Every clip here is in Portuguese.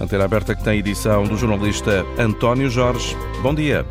Antena aberta que tem edição do jornalista António Jorge. Bom dia.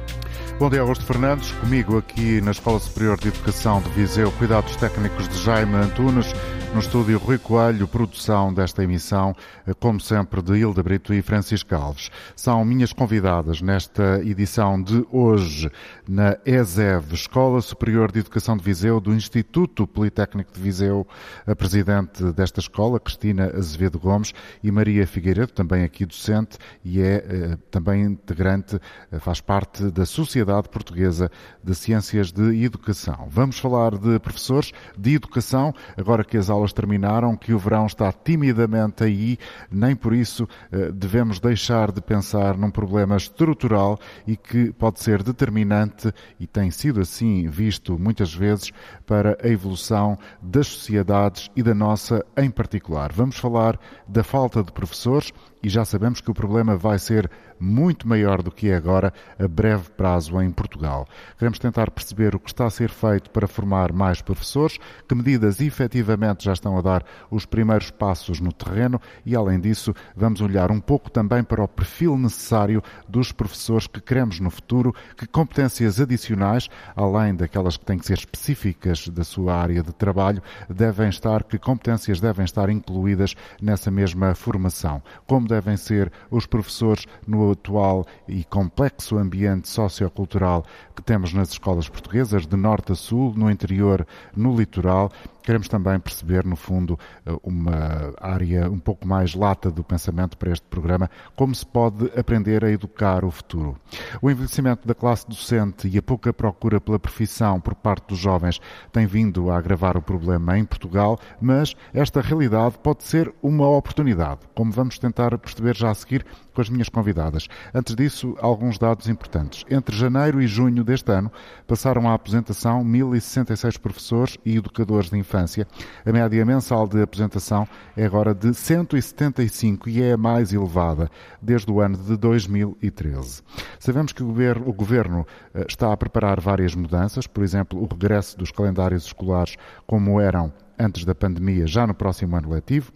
Bom dia, Augusto Fernandes. Comigo aqui na Escola Superior de Educação de Viseu, cuidados técnicos de Jaime Antunes. No estúdio Rui Coelho, produção desta emissão, eh, como sempre, de Hilda Brito e Francisco Alves. São minhas convidadas nesta edição de hoje na ESEV, Escola Superior de Educação de Viseu, do Instituto Politécnico de Viseu, a presidente desta escola, Cristina Azevedo Gomes, e Maria Figueiredo, também aqui docente e é eh, também integrante, eh, faz parte da Sociedade Portuguesa de Ciências de Educação. Vamos falar de professores de educação, agora que as aulas aulas terminaram, que o verão está timidamente aí, nem por isso eh, devemos deixar de pensar num problema estrutural e que pode ser determinante e tem sido assim visto muitas vezes para a evolução das sociedades e da nossa em particular. Vamos falar da falta de professores e já sabemos que o problema vai ser muito maior do que é agora a breve prazo em Portugal. Queremos tentar perceber o que está a ser feito para formar mais professores, que medidas efetivamente já estão a dar os primeiros passos no terreno e, além disso, vamos olhar um pouco também para o perfil necessário dos professores que queremos no futuro, que competências adicionais, além daquelas que têm que ser específicas da sua área de trabalho, devem estar, que competências devem estar incluídas nessa mesma formação. Como devem ser os professores no atual e complexo ambiente sociocultural que temos nas escolas portuguesas, de norte a sul, no interior, no litoral Queremos também perceber, no fundo, eh, uma área um pouco mais lata do pensamento para este programa, como se pode aprender a educar o futuro. O envelhecimento da classe docente e a pouca procura pela profissão por parte dos jovens tem vindo a agravar o problema em Portugal, mas esta realidade pode ser uma oportunidade, como vamos tentar perceber já a seguir com as minhas convidadas. Antes disso, alguns dados importantes. Entre janeiro e junho deste ano, passaram à apresentação 1.066 professores e educadores de infância infância. A média mensal de apresentação é agora de 175 e é a mais elevada desde o ano de 2013. Sabemos que o governo, o governo eh, está a preparar várias mudanças, por exemplo, o regresso dos calendários escolares como eram antes da pandemia, já no próximo ano letivo.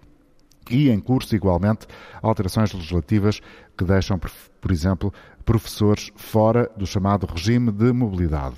E em curso, igualmente, alterações legislativas que deixam, por exemplo, professores fora do chamado regime de mobilidade.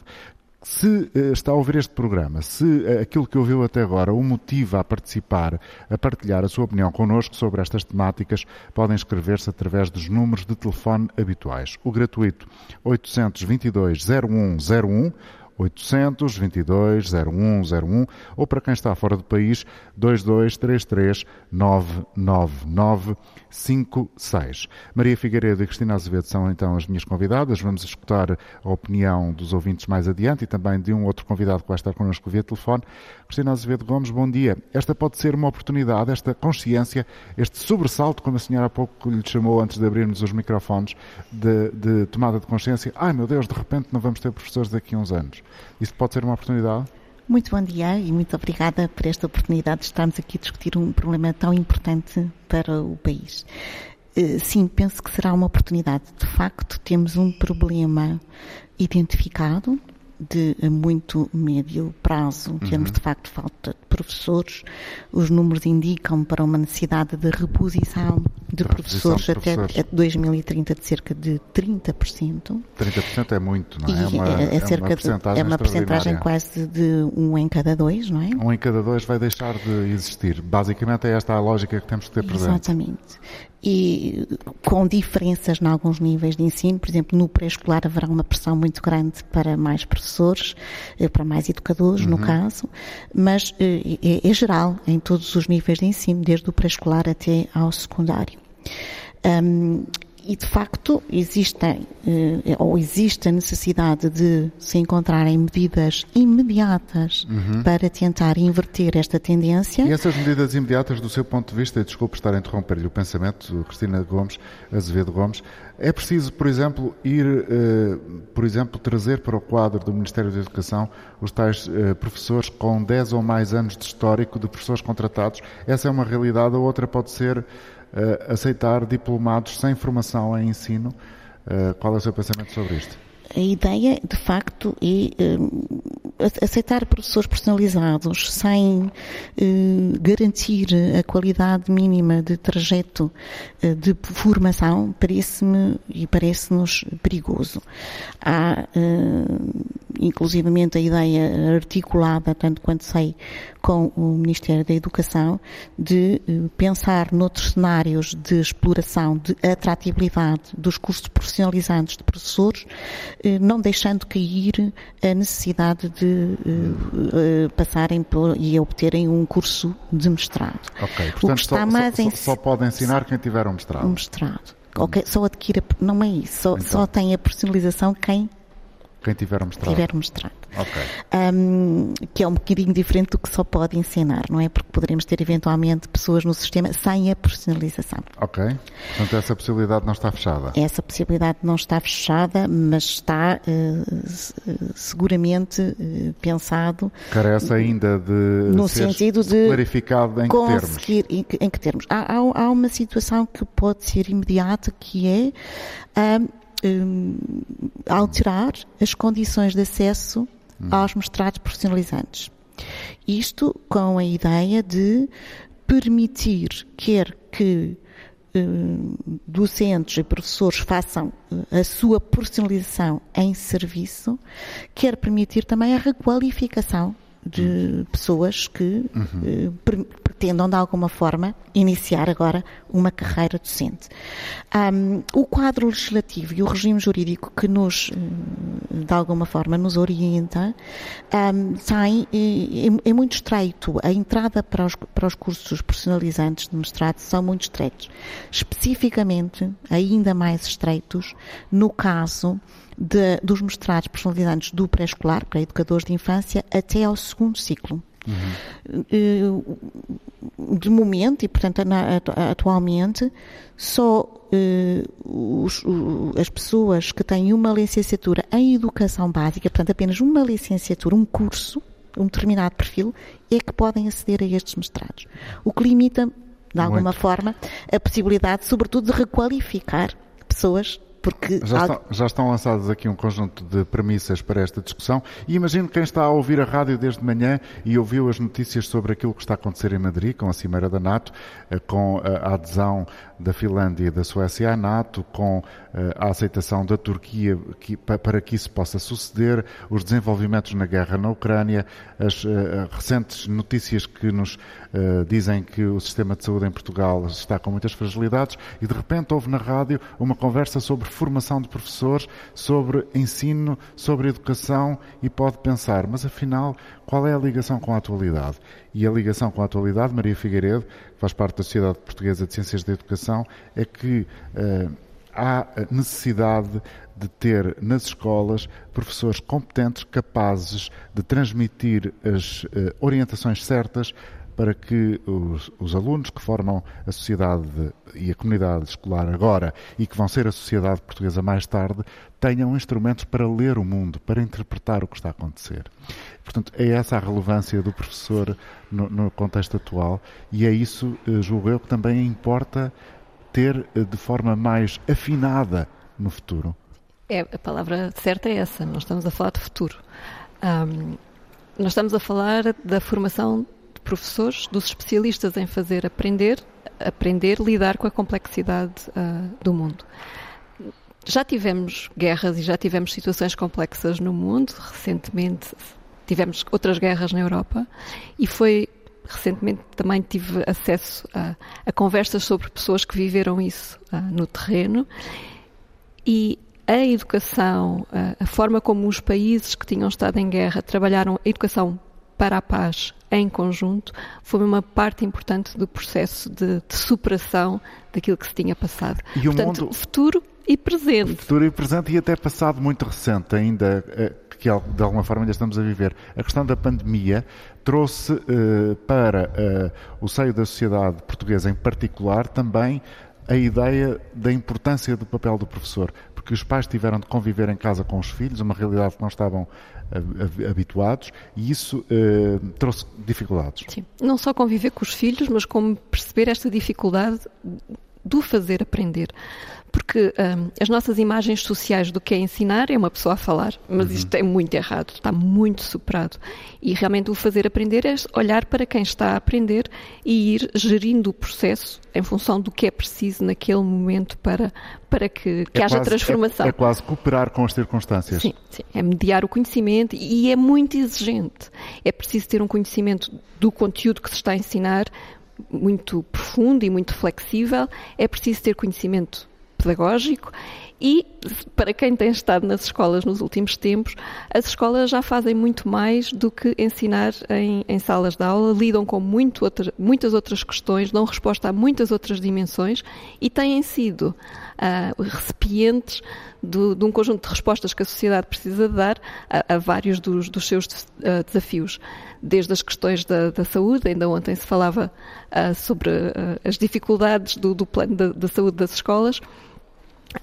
Se uh, está a ouvir este programa, se uh, aquilo que ouviu até agora o motiva a participar, a partilhar a sua opinião connosco sobre estas temáticas, podem inscrever-se através dos números de telefone habituais. O gratuito 822 0101 822 0101 ou para quem está fora do país 2233 999 56. Maria Figueiredo e Cristina Azevedo são então as minhas convidadas. Vamos escutar a opinião dos ouvintes mais adiante e também de um outro convidado que vai estar connosco via telefone. Cristina Azevedo Gomes, bom dia. Esta pode ser uma oportunidade, esta consciência, este sobressalto, como a senhora há pouco lhe chamou antes de abrirmos os microfones, de, de tomada de consciência. Ai meu Deus, de repente não vamos ter professores daqui a uns anos. Isso pode ser uma oportunidade? Muito bom dia e muito obrigada por esta oportunidade de estarmos aqui a discutir um problema tão importante para o país. Eh, sim, penso que será uma oportunidade. De facto, temos um problema identificado, de muito médio prazo, temos uhum. de facto falta de professores, os números indicam para uma necessidade de reposição de professores, de professores. até 2030 de cerca de 30%. 30% é muito, não é? é uma, é, é, cerca é uma percentagem quase de um em cada dois, não é? Um em cada dois vai deixar de existir. Basicamente é esta a lógica que temos que ter presente. Exatamente e com diferenças em alguns níveis de ensino. Por exemplo, no pré-escolar haverá uma pressão muito grande para mais professores, eh, para mais educadores, uhum. no caso, mas eh, é, é, geral em todos os níveis de ensino, desde o pré-escolar até ao secundário. Um, e de facto existem eh, ou existe a necessidade de se encontrarem medidas imediatas uhum. para tentar inverter esta tendência. E essas medidas imediatas, do seu ponto de vista, e desculpe estar a interromper-lhe o pensamento, Cristina Gomes, Azevedo Gomes, é preciso, por exemplo, ir, eh, por exemplo, trazer para o quadro do Ministério da Educação os tais eh, professores com 10 ou mais anos de histórico de professores contratados. Essa é uma realidade, a outra pode ser aceitar diplomados sem formação em ensino. Uh, qual é o seu pensamento sobre isto? A ideia, de facto, é uh, aceitar professores personalizados sem uh, garantir a qualidade mínima de trajeto uh, de formação parece-me e parece-nos perigoso. Há, inclusivamente, a ideia articulada, tanto quanto sei, com o Ministério da Educação, de pensar noutros cenários de exploração, de atratividade dos cursos profissionalizantes de professores, eh, não deixando cair a necessidade de uh, uh, passarem por, e obterem um curso de mestrado. Ok, portanto, só, só, em... só pode ensinar quem tiver um mestrado. Um mestrado. Ok, só adquire, não é isso, só, então. só tem a personalização quem quem tiver um mestrado. Tiver mestrado. Ok. Um, que é um bocadinho diferente do que só pode ensinar, não é? Porque poderemos ter eventualmente pessoas no sistema sem a personalização. Ok. Portanto, essa possibilidade não está fechada. Essa possibilidade não está fechada, mas está uh, seguramente uh, pensado. Carece ainda de no sentido de clarificado em conseguir, que termos. Em, em que termos. Há, há, há, uma situação que pode ser imediata que é um, alterar as condições de acesso. Aos mestrados profissionalizantes. Isto com a ideia de permitir, quer que um, docentes e professores façam a sua personalização em serviço, quer permitir também a requalificação de pessoas que uhum. uh, pretendam, de alguma forma, iniciar agora uma carreira docente. Um, o quadro legislativo e o regime jurídico que nos, eh, de alguma forma, nos orienta, um, é, é, muito estreito. A entrada para os, para os cursos profissionalizantes de mestrado são muito estreitos. Especificamente, ainda mais estreitos, no caso de, dos mestrados personalizantes do pré-escolar, para educadores de infância, até ao segundo ciclo. Uhum. De momento, e portanto atualmente, só os, as pessoas que têm uma licenciatura em educação básica, portanto apenas uma licenciatura, um curso, um determinado perfil, é que podem aceder a estes mestrados. O que limita, de alguma Muito. forma, a possibilidade, sobretudo, de requalificar pessoas porque já, estão, já estão lançados aqui um conjunto de premissas para esta discussão e imagino quem está a ouvir a rádio desde manhã e ouviu as notícias sobre aquilo que está a acontecer em Madrid com a Cimeira da NATO, eh, com a adesão da Finlândia e da Suécia à NATO, com eh, a aceitação da Turquia para que isso possa suceder, os desenvolvimentos na guerra na Ucrânia, as uh, recentes notícias que nos dizem que o sistema de saúde em Portugal está com muitas fragilidades e de repente houve na rádio uma conversa sobre formação de professores, sobre ensino, sobre educação e pode pensar, mas afinal, qual é a ligação com a atualidade? E a ligação com a atualidade, Maria Figueiredo, faz parte da Sociedade Portuguesa de Ciências da Educação, é que uh, há necessidade de ter nas escolas professores competentes, capazes de transmitir as uh, orientações certas para que os, os, alunos que formam a sociedade e a comunidade escolar agora e que vão ser a sociedade portuguesa mais tarde tenham instrumentos para ler o mundo, para interpretar o que está a acontecer. Portanto, é essa a relevância do professor no, no contexto atual e é isso, eh, julgo eu, que também importa ter eh, de forma mais afinada no futuro. É, a palavra certa é essa, nós estamos a falar de futuro. Um, nós estamos a falar da formação professores, dos especialistas em fazer aprender, aprender, lidar com a complexidade uh, do mundo. Já tivemos guerras e já tivemos situações complexas no mundo. Recentemente tivemos outras guerras na Europa e foi recentemente também tive acesso a, a conversas sobre pessoas que viveram isso uh, no terreno e a educação, a, a forma como os países que tinham estado em guerra trabalharam a educação para a paz em conjunto foi uma parte importante do processo de, de superação daquilo que se tinha passado. E Portanto, o mundo... futuro e presente. Futuro e presente e até passado muito recente ainda, eh, que de alguma forma ainda estamos a viver. A questão da pandemia trouxe uh, para uh, o seio da sociedade portuguesa em particular também a ideia da importância do papel do professor, porque os pais tiveram de conviver em casa com os filhos, uma realidade que não estavam habituados e isso uh, trouxe dificuldades. Sim, não só conviver com os filhos, mas como perceber esta dificuldade do fazer aprender porque um, as nossas imagens sociais do que é ensinar é uma pessoa a falar, mas uhum. isto é muito errado, está muito superado. E realmente o fazer aprender é olhar para quem está a aprender e ir gerindo o processo em função do que é preciso naquele momento para, para que, que é haja quase, transformação. É, é, quase cooperar com as circunstâncias. Sim, sim, é mediar o conhecimento e é muito exigente. É preciso ter um conhecimento do conteúdo que se está a ensinar muito profundo e muito flexível. É preciso ter conhecimento pedagógico e para quem tem estado nas escolas nos últimos tempos, as escolas já fazem muito mais do que ensinar em, em salas de aula, lidam com muito outra, muitas outras questões, dão resposta a muitas outras dimensões e têm sido uh, recipientes do, de um conjunto de respostas que a sociedade precisa dar a, a vários dos, dos seus uh, desafios. Desde as questões da, da, saúde, ainda ontem se falava uh, sobre as dificuldades do, do plano da saúde das escolas,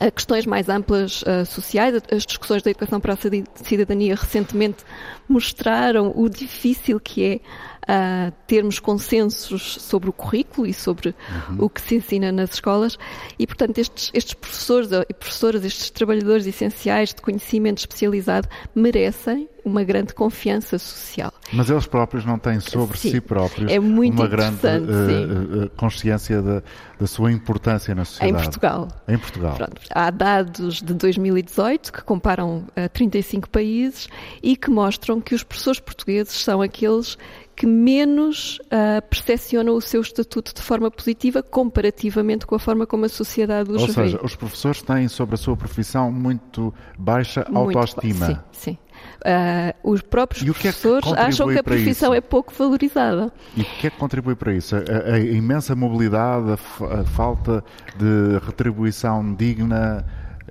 a questões mais amplas uh, sociais. As discussões da educação para a cidadania recentemente mostraram o difícil que é uh, termos consensos sobre o currículo e sobre uhum. o que se ensina nas escolas. E, portanto, estes, estes professores e professoras, estes trabalhadores essenciais de conhecimento especializado, merecem uma grande confiança social. Mas eles próprios não têm sobre sim, si próprios é uma grande uh, consciência da, da, sua importância na sociedade. Em Portugal. Em Portugal. Pronto, há dados de 2018 que comparam uh, 35 países e que mostram que os professores portugueses são aqueles que menos uh, percepcionam o seu estatuto de forma positiva comparativamente com a forma como a sociedade os Ou vê. Ou seja, os professores têm sobre a sua profissão muito baixa muito autoestima. Ba sim, sim. Uh, os próprios que professores é que acham que a profissão é pouco valorizada. E o que é que contribui para isso? A, a imensa mobilidade, a, a, falta de retribuição digna,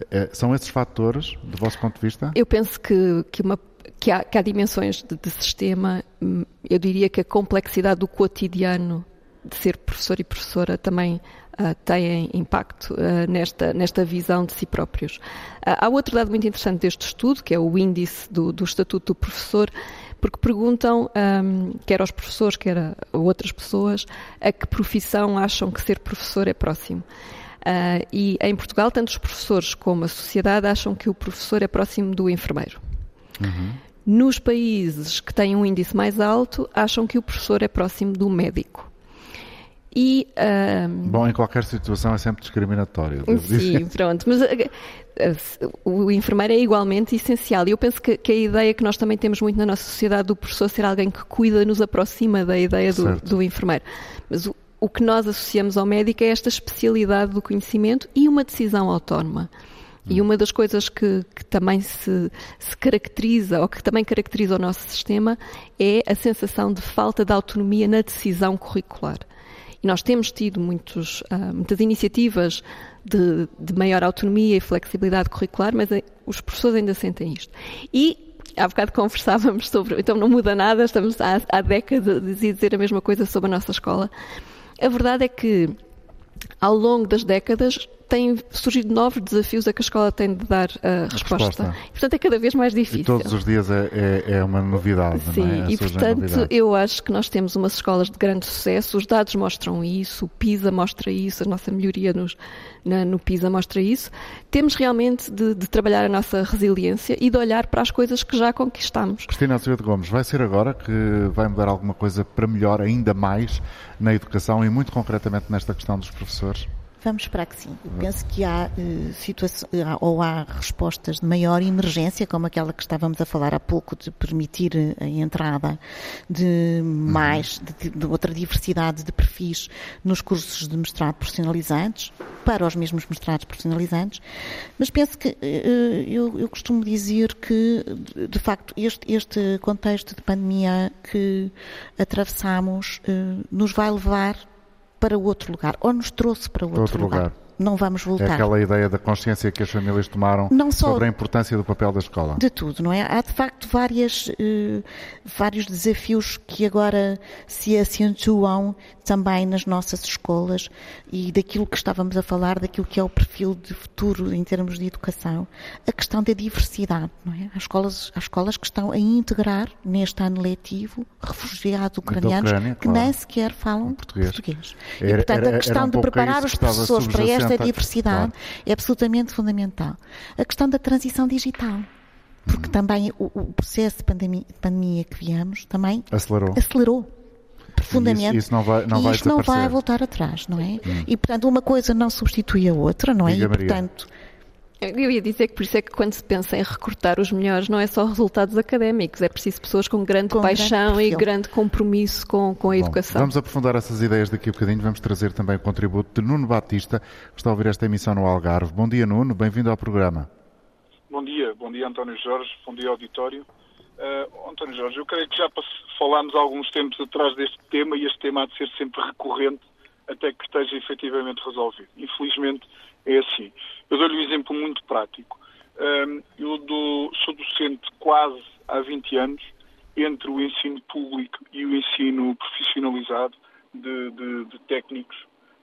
eh, são esses fatores, do vosso ponto de vista? Eu penso que, que uma que há, que há dimensões de, de, sistema, hum, eu diria que a complexidade do cotidiano de ser professor e professora também uh, tem impacto uh, nesta, nesta visão de si próprios. Uh, há outro dado muito interessante deste estudo, que é o índice do, do Estatuto do Professor, porque perguntam, um, quer aos professores, quer a outras pessoas, a que profissão acham que ser professor é próximo. Uh, e em Portugal, tanto os professores como a sociedade acham que o professor é próximo do enfermeiro. Uhum. Nos países que têm um índice mais alto, acham que o professor é próximo do médico. E, um... Bom, em qualquer situação é sempre discriminatório. Sim, pronto. Mas uh, o enfermeiro é igualmente essencial. E eu penso que, que, a ideia que nós também temos muito na nossa sociedade do professor ser alguém que cuida nos aproxima da ideia do, do enfermeiro. Mas o, o que nós associamos ao médico é esta especialidade do conhecimento e uma decisão autónoma. E uma das coisas que, que também se, se, caracteriza, ou que também caracteriza o nosso sistema, é a sensação de falta de autonomia na decisão curricular. E nós temos tido muitos, uh, muitas iniciativas de, de, maior autonomia e flexibilidade curricular, mas eh, os professores ainda sentem isto. E há bocado conversávamos sobre, então não muda nada, estamos há, há décadas a dizer a mesma coisa sobre a nossa escola. A verdade é que ao longo das décadas têm surgido novos desafios a que a escola tem de dar a resposta. resposta. E, portanto, é cada vez mais difícil. E todos os dias é, é, é uma novidade, Sim, não é? e portanto, eu acho que nós temos umas escolas de grande sucesso, os dados mostram isso, o PISA mostra isso, a nossa melhoria nos, na, no PISA mostra isso. Temos realmente de, de, trabalhar a nossa resiliência e de olhar para as coisas que já conquistamos. Cristina Azevedo Gomes, vai ser agora que vai mudar alguma coisa para melhor ainda mais na educação e muito concretamente nesta questão dos professores? Vamos esperar que sim. Eu penso que há uh, situações ou há respostas de maior emergência, como aquela que estávamos a falar há pouco, de permitir a entrada de mais, de, de outra diversidade de perfis nos cursos de mestrado profissionalizantes, para os mesmos mestrados profissionalizantes, mas penso que eu, eu, costumo dizer que, de facto, este, este contexto de pandemia que atravessamos nos vai levar para outro lugar, ou nos trouxe para outro, outro lugar. lugar. Não vamos voltar. É aquela ideia da consciência que as famílias tomaram sobre a importância do papel da escola. De tudo, não é? Há de facto várias, uh, vários desafios que agora se acentuam também nas nossas escolas e daquilo que estávamos a falar, daquilo que é o perfil de futuro em termos de educação, a questão da diversidade, não é? Há escolas, há escolas que estão a integrar neste ano letivo refugiados ucranianos Ucrânia, que claro. nem sequer falam português. português. Era, e, portanto, a questão um de preparar os professores para esta diversidade claro. é absolutamente fundamental. A questão da transição digital porque uhum. também o, o, processo de pandemia, pandemia que viemos também acelerou. acelerou profundamente. E isso, isso não vai, não e vai isto não vai voltar atrás, não é? Hum. E, portanto, uma coisa não substitui a outra, não é? Diga, e, portanto... Eu ia dizer que por isso é que quando se pensa em recrutar os melhores não é só resultados académicos, é preciso pessoas com grande com paixão grande e grande compromisso com, com a Bom, educação. Vamos aprofundar essas ideias daqui a bocadinho, vamos trazer também o contributo de Nuno Batista, que está a ouvir esta emissão no Algarve. Bom dia Nuno, bem-vindo ao programa. Bom dia, bom dia António Jorge, bom dia auditório. Uh, António Jorge, eu creio que já falámos há alguns tempos atrás deste tema e este tema há de ser sempre recorrente até que esteja efetivamente resolvido. Infelizmente é assim. Eu dou-lhe um exemplo muito prático. Eu dou, sou docente quase há 20 anos entre o ensino público e o ensino profissionalizado de, de, de técnicos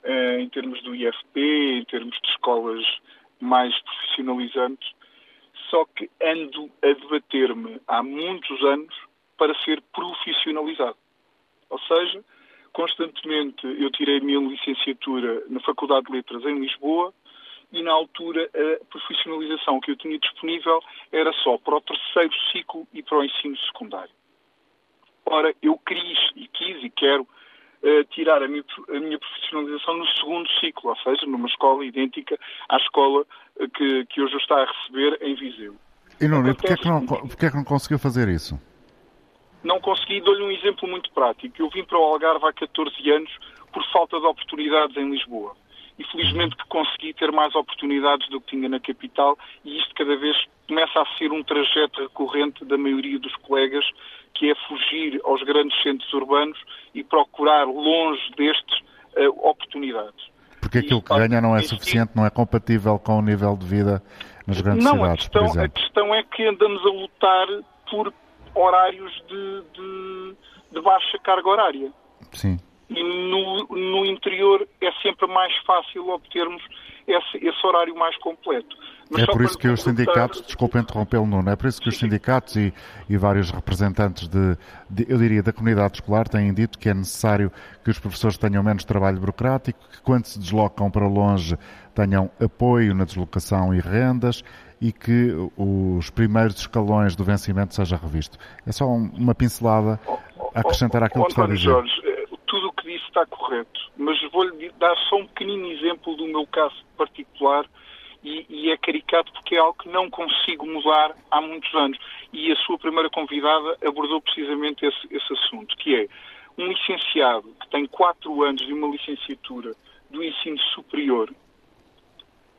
uh, em termos do IFP, em termos de escolas mais profissionalizantes só que ando a debater-me há muitos anos para ser profissionalizado. Ou seja, constantemente eu tirei a minha licenciatura na Faculdade de Letras em Lisboa e na altura a profissionalização que eu tinha disponível era só para o terceiro ciclo e para o ensino secundário. Ora, eu quis e quis e quero uh, tirar a minha, a minha, profissionalização no segundo ciclo, ou seja, numa escola idêntica à escola uh, que, que hoje está a receber em Viseu. E Nuno, porquê é que, não, porquê é que não conseguiu fazer isso? Não consegui, dou-lhe um exemplo muito prático. Eu vim para o Algarve há 14 anos por falta de oportunidades em Lisboa. E felizmente que consegui ter mais oportunidades do que tinha na capital e isto cada vez começa a ser um trajeto recorrente da maioria dos colegas que é fugir aos grandes centros urbanos e procurar longe destes uh, oportunidades. Porque aquilo que ganha não é suficiente, não é compatível com o nível de vida nas grandes não, cidades, a questão. A questão é que andamos a lutar por horários de, de, de baixa carga horária. Sim. E no, no interior é sempre mais fácil obtermos esse, esse horário mais completo. Mas é por isso que os sindicatos, desculpe interrompê-lo, Nuno, é por isso que os sindicatos e, e vários representantes de, de, eu diria, da comunidade escolar têm dito que é necessário que os professores tenham menos trabalho burocrático, que quando se deslocam para longe tenham apoio na deslocação e rendas e que os primeiros escalões do vencimento seja revisto. É só uma pincelada a acrescentar àquilo que está a dizer. Jorge, tudo o que disse está correto, mas vou-lhe dar só um pequenino exemplo do meu caso particular e, e, é caricato porque é algo que não consigo mudar há muitos anos. E a sua primeira convidada abordou precisamente esse, esse assunto, que é um licenciado que tem quatro anos de uma licenciatura do ensino superior,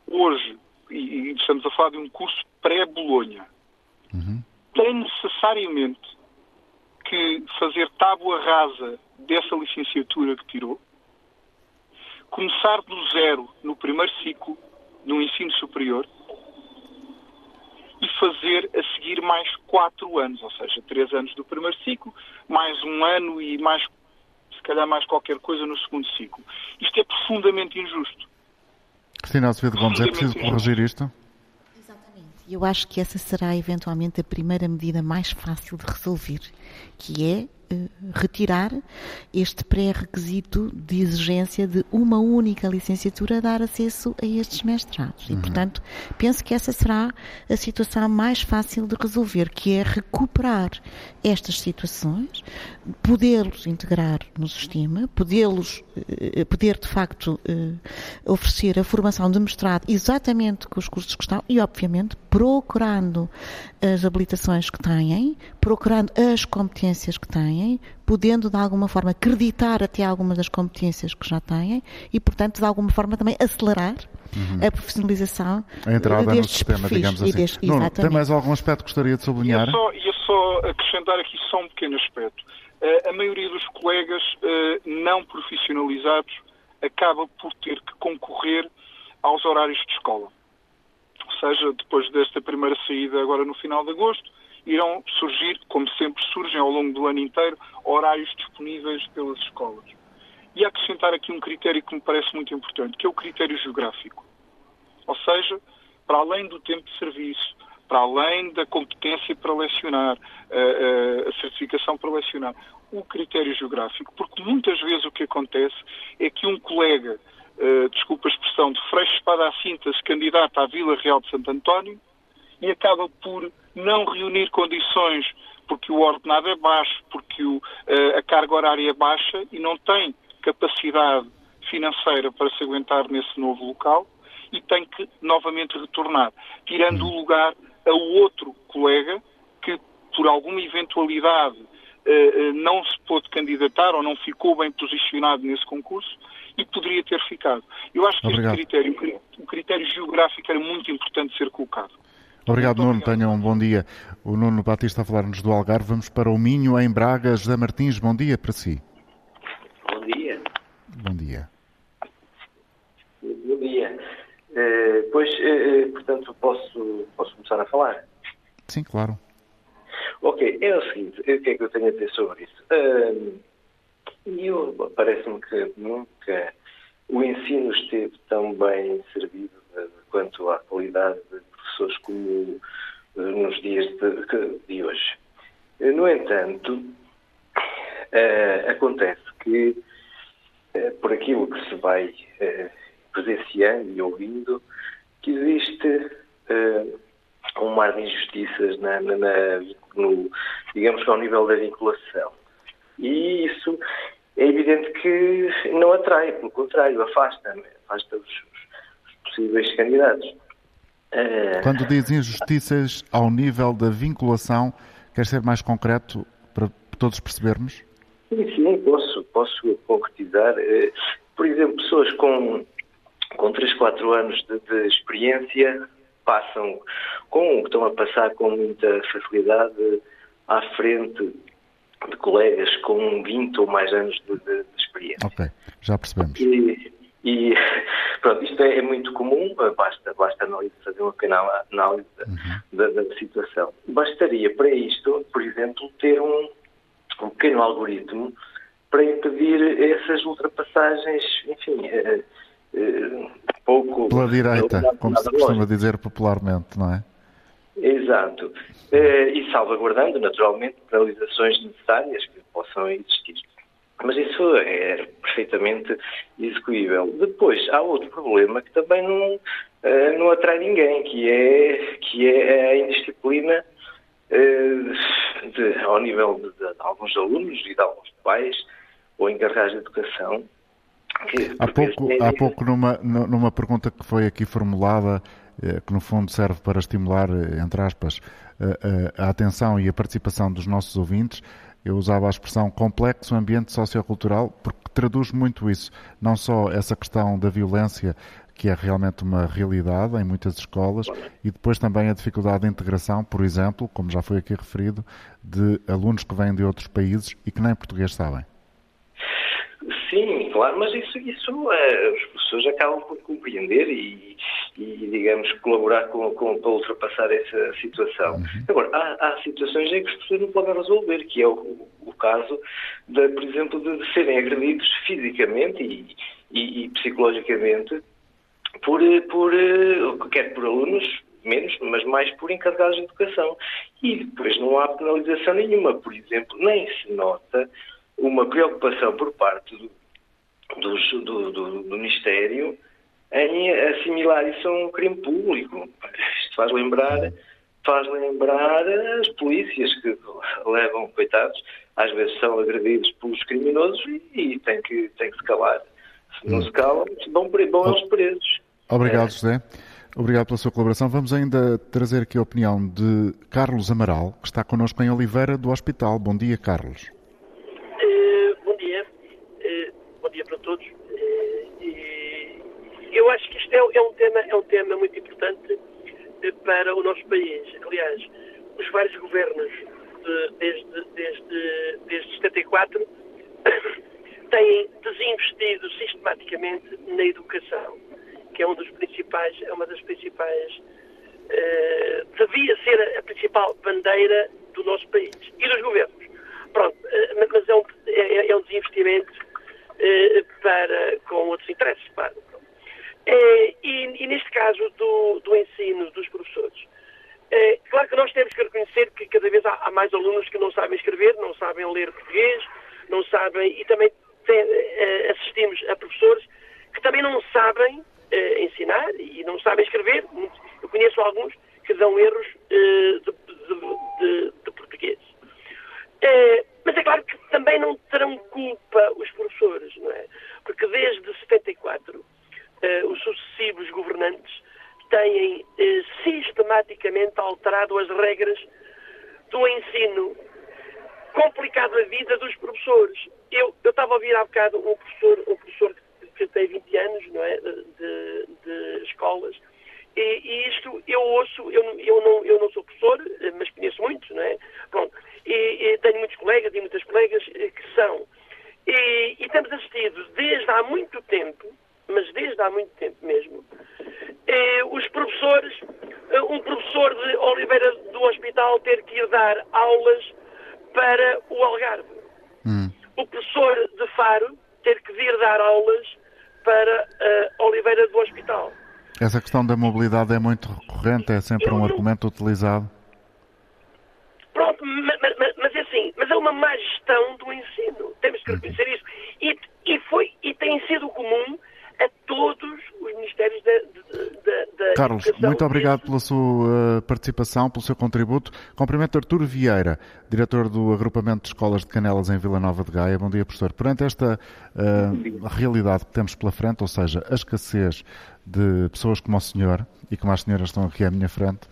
hoje, e, e estamos a falar de um curso pré-Bolonha, uhum. tem necessariamente que fazer tábua rasa dessa licenciatura que tirou, começar do zero no primeiro ciclo no ensino superior e fazer a seguir mais quatro anos, ou seja, três anos do primeiro ciclo, mais um ano e mais, se calhar, mais qualquer coisa no segundo ciclo. Isto é profundamente injusto. Cristina Azevedo Gomes, é preciso corrigir isto? Eu acho que essa será eventualmente a primeira medida mais fácil de resolver, que é retirar este pré-requisito de exigência de uma única licenciatura a dar acesso a estes mestrados. E, uhum. portanto, penso que essa será a situação mais fácil de resolver, que é recuperar estas situações, podê-los integrar no sistema, podê-los, eh, poder de facto eh, oferecer a formação de mestrado exatamente com os cursos que estão e, obviamente, procurando as habilitações que têm, procurando as competências que têm, podendo de alguma forma acreditar até algumas das competências que já têm e, portanto, de alguma forma também acelerar uhum. a profissionalização a entrada no sistema, perfis, digamos assim. Deste, Nuno, tem mais algum aspecto que gostaria de sublinhar? Ia só, ia só acrescentar aqui só um pequeno aspecto. Uh, a maioria dos colegas uh, não profissionalizados acaba por ter que concorrer aos horários de escola. Ou seja, depois desta primeira saída, agora no final de agosto, irão surgir, como sempre surgem ao longo do ano inteiro, horários disponíveis pelas escolas. E acrescentar aqui um critério que me parece muito importante, que é o critério geográfico. Ou seja, para além do tempo de serviço, para além da competência para lecionar, a, a certificação para lecionar, o critério geográfico, porque muitas vezes o que acontece é que um colega, uh, desculpa a expressão, de freixo espada à cinta se candidata à Vila Real de Santo António e acaba por não reunir condições porque o ordenado é baixo, porque o, uh, a carga horária é baixa e não tem capacidade financeira para se aguentar nesse novo local e tem que novamente retornar, tirando o lugar a outro colega que, por alguma eventualidade, eh, eh, não se pôde candidatar ou não ficou bem posicionado nesse concurso e poderia ter ficado. Eu acho que Obrigado. este critério, o critério geográfico era muito importante ser colocado. Obrigado, muito Nuno. Tenham um bom dia. O Nuno Batista a falar-nos do Algarve. Vamos para o Minho, em Braga. José Martins, bom dia para si. Bom dia. Bom dia. Bom dia. Uh, pois, uh, portanto, posso, posso começar a falar? Sim, claro. Ok, é o seguinte, o que é que eu tenho a dizer sobre isso? Uh, eu, parece-me que nunca o ensino esteve tão bem servido quanto à qualidade professores como nos dias de, de hoje. No entanto, uh, acontece que, por aquilo que se vai presenciando e ouvindo, que existe um mar de injustiças na, na, na, no, digamos ao nível da vinculação. E isso é evidente que não atrai, pelo contrário, afasta, afasta os, os possíveis candidatos. Quando diz injustiças ao nível da vinculação, quer ser mais concreto para todos percebermos? Sim, sim, posso, posso concretizar. Eh, por exemplo, pessoas com, com 3, 4 anos de, de experiência passam com, estão a passar com muita facilidade à frente de colegas com 20 ou mais anos de, de, de experiência. Ok, já percebemos. E, e pronto, isto é, é, muito comum, basta, basta análise, fazer uma pequena análise uhum. da, da, situação. Bastaria para isto, por exemplo, ter um, um pequeno algoritmo para impedir essas ultrapassagens, enfim, eh, eh, pouco. Pela direita, como se costuma dizer popularmente, não é? Exato. Eh, e salvaguardando, naturalmente, penalizações necessárias que possam existir. Mas isso é perfeitamente execuível. Depois, há outro problema que também não, eh, não atrai ninguém, que é, que é a indisciplina de, ao nível de, de, alguns alunos e de alguns pais ou encarregados de educação, que, há pouco, há pouco numa, numa pergunta que foi aqui formulada, eh, que no fundo serve para estimular, eh, entre aspas, a, a atenção e a participação dos nossos ouvintes, eu usava a expressão complexo ambiente sociocultural porque traduz muito isso, não só essa questão da violência, que é realmente uma realidade em muitas escolas, e depois também a dificuldade de integração, por exemplo, como já foi aqui referido, de alunos que vêm de outros países e que nem português sabem. Sim, claro, mas isso, isso é, os professores acabam por compreender e, e digamos, colaborar com, com, para ultrapassar essa situação. Uhum. Agora, há, há, situações em que os professores não podem resolver, que é o, o caso, de, por exemplo, de, de serem agredidos fisicamente e, e, e, psicologicamente por, por, quer por alunos, menos, mas mais por encarregados de educação. E depois não há penalização nenhuma, por exemplo, nem se nota uma preocupação por parte do, do, do, do, Ministério em assimilar isso a um crime público. Isto faz lembrar, faz lembrar as polícias que levam, coitados, às vezes são agredidos pelos criminosos e, e têm, que, têm que se calar. Se não se calam, vão, aos presos. Obrigado. José. Obrigado pela sua colaboração. Vamos ainda trazer aqui a opinião de Carlos Amaral, que está connosco em Oliveira, do Hospital. Bom dia, Carlos. todos. E eu acho que isto é, é, um tema, é um tema muito importante eh, para o nosso país. Aliás, os vários governos de, desde, desde, desde 74 têm desinvestido sistematicamente na educação. que é um dos principais, é uma das principais, uh, devia ser a principal bandeira do nosso país e dos governos. Pronto, mas é um, é, é um desinvestimento para, com outros interesses, claro. E, e, neste caso do, do ensino dos professores, é, claro que nós temos que reconhecer que cada vez há, há, mais alunos que não sabem escrever, não sabem ler português, não sabem, e também tem, é, assistimos a professores que também não sabem é, ensinar e não sabem escrever. Eu conheço alguns que dão erros é, de, de, de, português. É, mas é claro que também não terão culpa os professores, não é? Porque desde 74 é, os sucessivos governantes têm eh, sistematicamente alterado as regras do ensino, complicado a vida dos professores. Eu, eu estava a ouvir há bocado um professor, um professor que tem 20 anos, não é, de, de escolas, e, e, isto eu ouço, eu, eu, não, eu não sou professor, mas conheço muitos, não é? Pronto, e, e tenho muitos colegas e muitas colegas eh, que são. E, e temos assistido desde há muito tempo, mas desde há muito tempo mesmo, eh, os professores, eh, um professor de Oliveira do Hospital ter que ir dar aulas para o Algarve. Hum. O professor de Faro ter que vir dar aulas para uh, Oliveira do Hospital. Essa questão da mobilidade é muito recorrente, é sempre Eu um não... argumento utilizado. Pronto, mas, mas, mas, é assim, mas é uma má gestão do ensino. Temos que reconhecer isso. E, e, foi, e tem sido comum a todos os Ministérios da, da, da Carlos, Educação. muito obrigado pela sua uh, participação, pelo seu contributo. Cumprimento Arturo Vieira, diretor do Agrupamento de Escolas de Canelas em Vila Nova de Gaia. Bom dia, professor. Perante esta uh, realidade que temos pela frente, ou seja, a escassez de pessoas como o senhor e como as senhoras estão aqui à minha frente,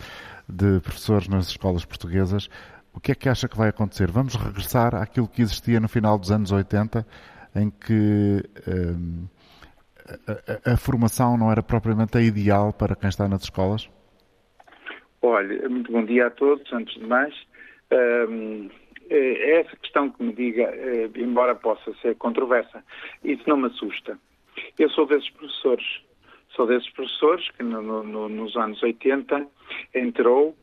de professores nas escolas portuguesas, o que é que acha que vai acontecer? Vamos regressar àquilo que existia no final dos anos 80, em que... Uh, a, a, formação não era propriamente a ideal para quem está nas escolas? Olha, muito bom dia a todos, antes de mais. Um, é essa questão que me diga, eh, embora possa ser controversa, isso não me assusta. Eu sou desses professores, sou desses professores que no, no, nos anos 80 entrou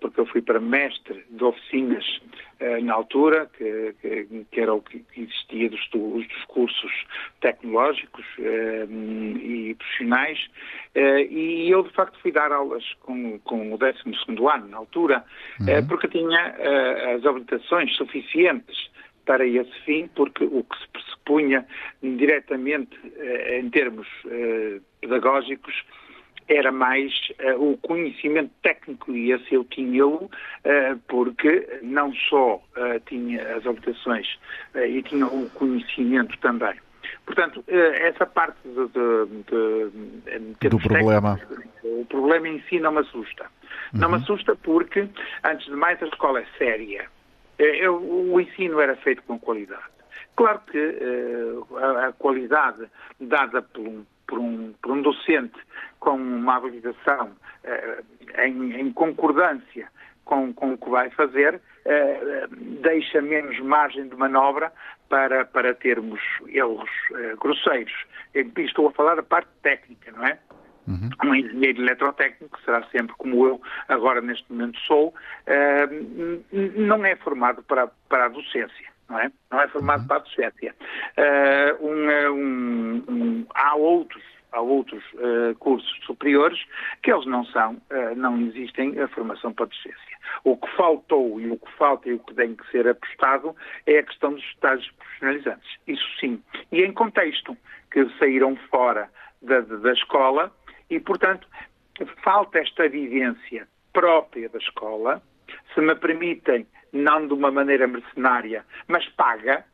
porque eu fui para mestre de oficinas eh, na altura, que, que, que, era o que existia dos, dos cursos tecnológicos ehm, e profissionais, eh, e eu de facto fui dar aulas com, com o 12 ano, na altura, eh, uhum. porque tinha as habilitações suficientes para esse fim, porque o que se pressupunha diretamente em termos pedagógicos era mais uh, o conhecimento técnico e esse eu tinha-o, uh, porque não só uh, tinha as habilitações e tinha o conhecimento também. Portanto, essa parte de, de, de do problema. o problema em si não me assusta. Uhum. Não me uhum. assusta porque, antes de mais, a escola é séria. Eu, o ensino era feito com qualidade. Claro que a, a qualidade dada por um por um, por um docente com uma habilitação eh, em, em, concordância com, com o que vai fazer, eh, deixa menos margem de manobra para, para termos erros eh, grosseiros. estou a falar da parte técnica, não é? Uhum. Um engenheiro eletrotécnico será sempre como eu agora neste momento sou, uh, não é formado para, para a docência não é? Não é formado uhum. para a docência. Uh, um, um, um, há outros há outros uh, cursos superiores que eles não são, uh, não existem a formação para a docência. O que faltou e o que falta e o que tem que ser apostado é a questão dos estágios profissionalizantes. Isso sim. E em contexto que saíram fora da, da escola e, portanto, falta esta vivência própria da escola, se me permitem, não de uma maneira mercenária, mas paga,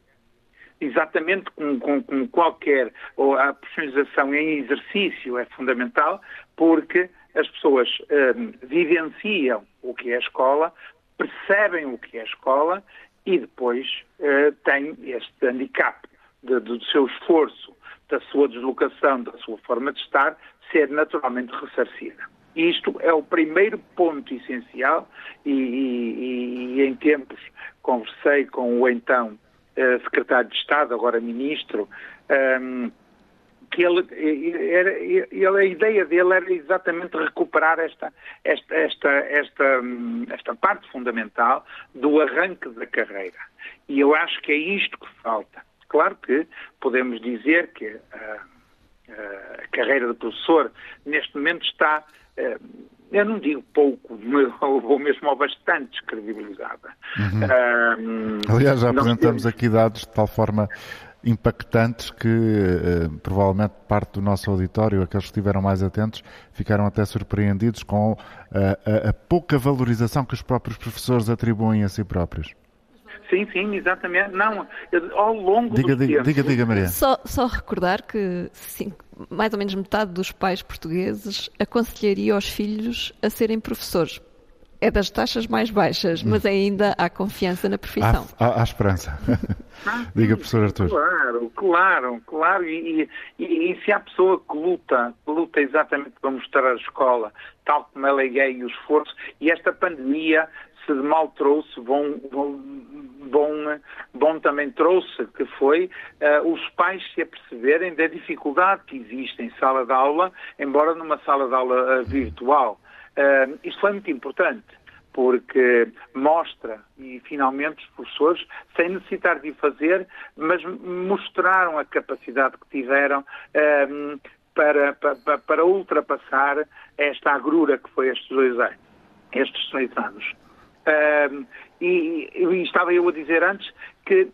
exatamente como, qualquer, ou a profissionalização em exercício é fundamental, porque as pessoas um, vivenciam o que é a escola, percebem o que é a escola e depois uh, têm este handicap de, do seu esforço, da sua deslocação, da sua forma de estar, ser naturalmente ressarcida. Isto é o primeiro ponto essencial e, e, e, em tempos conversei com o então secretário de Estado, agora ministro, um, ehm, que ele, era, ele, a ideia dele era exatamente recuperar esta, esta, esta, esta, hum, esta parte fundamental do arranque da carreira. E eu acho que é isto que falta. Claro que podemos dizer que a, a carreira de professor neste momento está eu não digo pouco, ou mesmo ou bastante descredibilizada. Uhum. Aliás, já apresentamos aqui dados de tal forma impactantes que uh, provavelmente parte do nosso auditório, aqueles que estiveram mais atentos, ficaram até surpreendidos com uh, a, a, pouca valorização que os próprios professores atribuem a si próprios. Sim, sim, exatamente. Não, ao longo diga, do diga, tempo... Diga, diga, Maria. Só, só recordar que sim, mais ou menos metade dos pais portugueses aconselharia aos filhos a serem professores é das taxas mais baixas, mas ainda há confiança na profissão. Há, há, há esperança. Ah, Diga, professor Artur. Claro, claro, claro. E, e, e, se há pessoa que luta, que luta exatamente para mostrar a escola, tal como ela é e o esforço, e esta pandemia se de mal trouxe, bom, bom, bom, também trouxe, que foi uh, os pais se aperceberem da dificuldade que existe em sala de aula, embora numa sala de aula uh, virtual. Uh, isto foi muito importante, porque mostra, e finalmente os professores, sem necessitar de fazer, mas mostraram a capacidade que tiveram para, para, para, ultrapassar esta agrura que foi estes dois anos. Estes seis anos. E, e estava eu a dizer antes que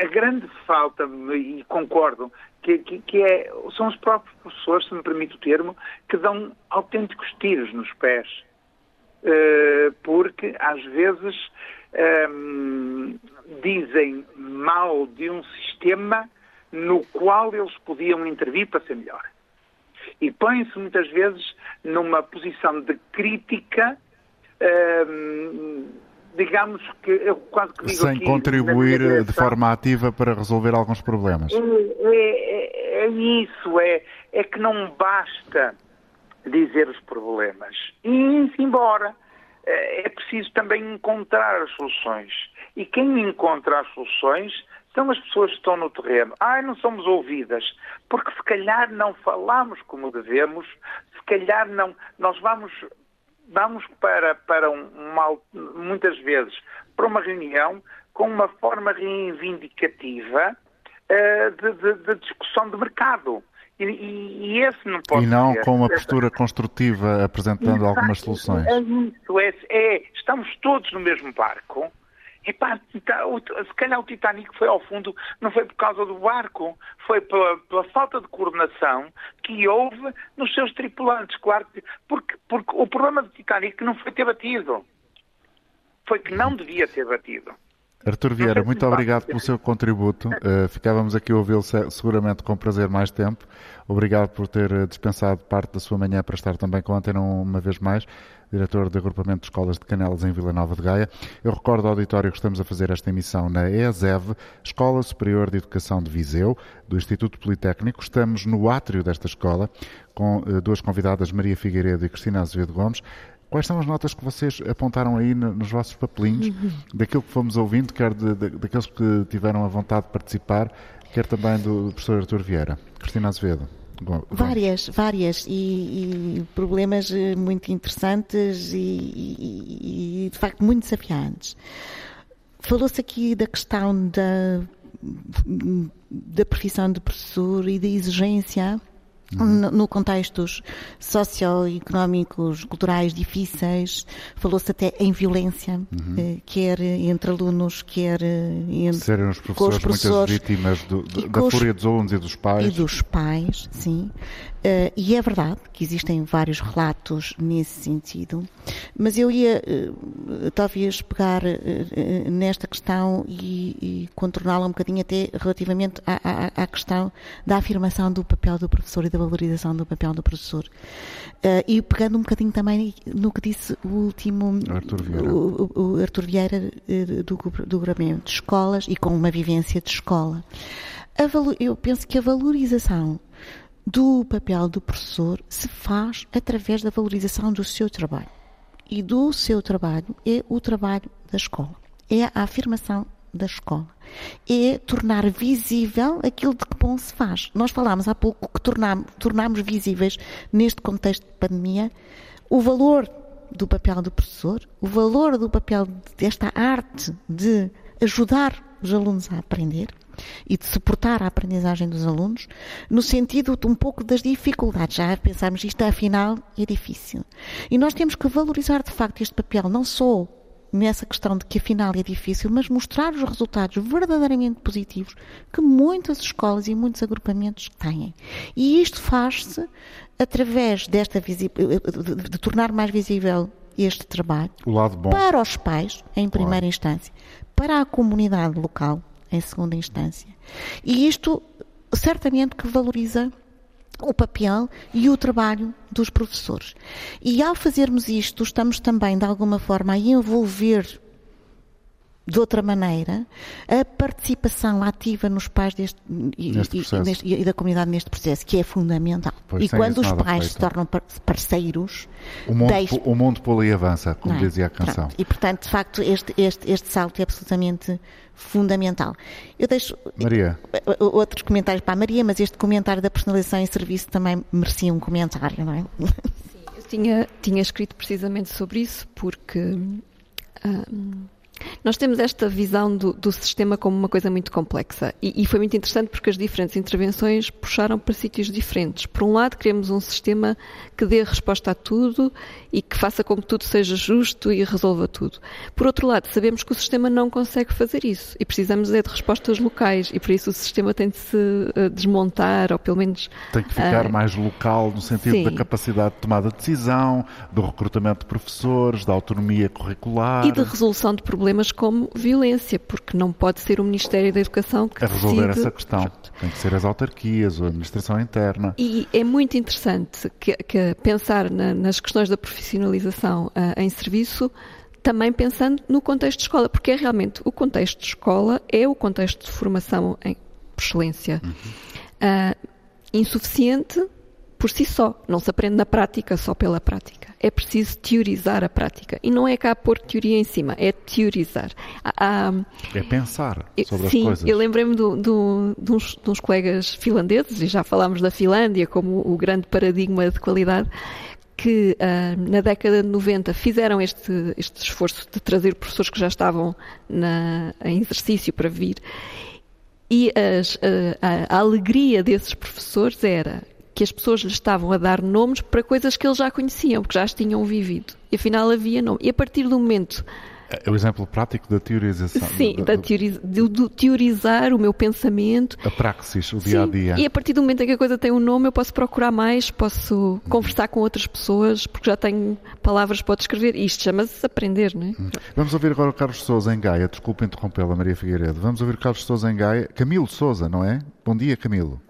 a grande falta, e concordo, que, que, que é, são os próprios professores, se me permite o termo, que dão autênticos tiros nos pés. Uh, porque às vezes um, dizem mal de um sistema no qual eles podiam intervir para ser melhor. E põem-se muitas vezes numa posição de crítica ehm, digamos que eu quase que digo Sem aqui, contribuir de forma ativa para resolver alguns problemas. É, é, é, isso, é, é que não basta dizer os problemas. E ir-se embora. É, é preciso também encontrar as soluções. E quem encontra as soluções são as pessoas que estão no terreno. Ai, não somos ouvidas, porque se calhar não falamos como devemos, se calhar não. Nós vamos vamos para, para um, uma, muitas vezes para uma reunião com uma forma reivindicativa uh, de, de, de, discussão de mercado. E, e, esse não pode E não ser. com uma postura construtiva apresentando Exato. algumas soluções. É isso, é, é, estamos todos no mesmo barco Epá, tá, se calhar o Titanic foi ao fundo, não foi por causa do barco, foi pela, pela falta de coordenação que houve nos seus tripulantes, claro, porque, porque o problema do Titanic não foi ter batido, foi que não devia ter batido. Artur Vieira, muito obrigado pelo seu contributo. Uh, ficávamos aqui a ouvi-lo seguramente com prazer mais tempo. Obrigado por ter eh, dispensado parte da sua manhã para estar também com a Antena uma vez mais diretor de agrupamento de escolas de Canelas em Vila Nova de Gaia. Eu recordo ao auditório que estamos a fazer esta emissão na ESEV, Escola Superior de Educação de Viseu, do Instituto Politécnico. Estamos no átrio desta escola com uh, duas convidadas, Maria Figueiredo e Cristina Azevedo Gomes. Quais são as notas que vocês apontaram aí nos vossos papelinhos, uhum. daquilo que fomos ouvindo, quer de, de, daqueles que tiveram a vontade de participar, quer também do professor Artur Vieira? Cristina Azevedo. Várias, várias, e, e, problemas eh, muito interessantes e, e, e de facto muito desafiantes. Falou-se aqui da questão da, da profissão de professor e da exigência Uhum. No contextos socioeconómicos, culturais difíceis, falou-se até em violência, uhum. Eh, quer entre alunos, quer eh, entre Serem os professores, os professores muitas vítimas do, do, da fúria dos alunos e dos pais. E dos pais, sim. Uh, e é verdade que existem vários relatos nesse sentido, mas eu ia uh, talvez pegar uh, nesta questão e, e contorná-la um bocadinho até relativamente à, à, à, questão da afirmação do papel do professor e da valorização do papel do professor. e pegando um bocadinho também no que disse o último Artur Vieira, o, o Artur Vieira do, do de escolas e com uma vivência de escola. eu penso que a valorização do papel do professor se faz através da valorização do seu trabalho. E do seu trabalho é o trabalho da escola. É a afirmação da escola. É tornar visível aquilo de que bom se faz. Nós falámos há pouco que tornamos, tornamos visíveis, neste contexto de pandemia, o valor do papel do professor, o valor do papel desta arte de ajudar os alunos a aprender e de suportar a aprendizagem dos alunos, no sentido de um pouco das dificuldades. Já pensarmos isto, afinal, é difícil. E nós temos que valorizar, de facto, este papel, não só nessa questão de que afinal é difícil, mas mostrar os resultados verdadeiramente positivos que muitas escolas e muitos agrupamentos têm. E isto faz-se através desta de, de tornar mais visível este trabalho para os pais, em primeira claro. instância, para a comunidade local, em segunda instância. E isto certamente que valoriza o papel e o trabalho dos professores. E ao fazermos isto, estamos também, de alguma forma, a envolver de outra maneira a participação ativa nos pais deste, e, e, e, da comunidade neste processo, que é fundamental. Pois e quando os pais feito. se tornam parceiros. O mundo, deixe... o mundo pula e avança, como é? dizia a canção. Pronto. E portanto, de facto, este, este, este salto é absolutamente fundamental. Eu deixo Maria. outros comentários para a Maria, mas este comentário da personalização em serviço também merecia um comentário, não é? Sim, eu tinha, tinha escrito precisamente sobre isso, porque. Um, nós temos esta visão do, do, sistema como uma coisa muito complexa e, e, foi muito interessante porque as diferentes intervenções puxaram para sítios diferentes. Por um lado, queremos um sistema que dê resposta a tudo e que faça com que tudo seja justo e resolva tudo. Por outro lado, sabemos que o sistema não consegue fazer isso e precisamos é de respostas locais e por isso o sistema tem de se uh, desmontar ou pelo menos... Tem que ficar uh, mais local no sentido sim. da capacidade de tomada de decisão, do recrutamento de professores, da autonomia curricular... E de resolução de problemas problemas como violência, porque não pode ser o Ministério da Educação que a resolver decide... essa questão. Pronto. Tem que ser as autarquias, a administração interna. E é muito interessante que, que pensar na, nas questões da profissionalização uh, em serviço também pensando no contexto de escola, porque é realmente o contexto de escola é o contexto de formação em por excelência. Uhum. Uh, insuficiente por si só, não se aprende na prática só pela prática é preciso teorizar a prática. E não é cá pôr teoria em cima, é teorizar. Há, é pensar sobre sim, as coisas. Sim, eu lembrei-me do, do, de, uns, de uns colegas finlandeses, e já falámos da Finlândia como o grande paradigma de qualidade, que uh, na década de 90 fizeram este, este esforço de trazer professores que já estavam na, em exercício para vir. E as, a, a, a alegria desses professores era que as pessoas lhe estavam a dar nomes para coisas que eles já conheciam, porque já as tinham vivido. E afinal havia nome. E a partir do momento é o exemplo prático da teorização. Sim, da, da de, de, teorizar o meu pensamento. A praxis, o dia a dia. E a partir do momento em que a coisa tem um nome, eu posso procurar mais, posso uhum. conversar com outras pessoas, porque já tenho palavras para descrever. Isto chama-se aprender, não é? Uhum. Vamos ouvir agora o Carlos Souza em Gaia. Desculpe interrompê-la, Maria Figueiredo. Vamos ouvir Carlos Souza em Gaia. Camilo Souza, não é? Bom dia, Camilo.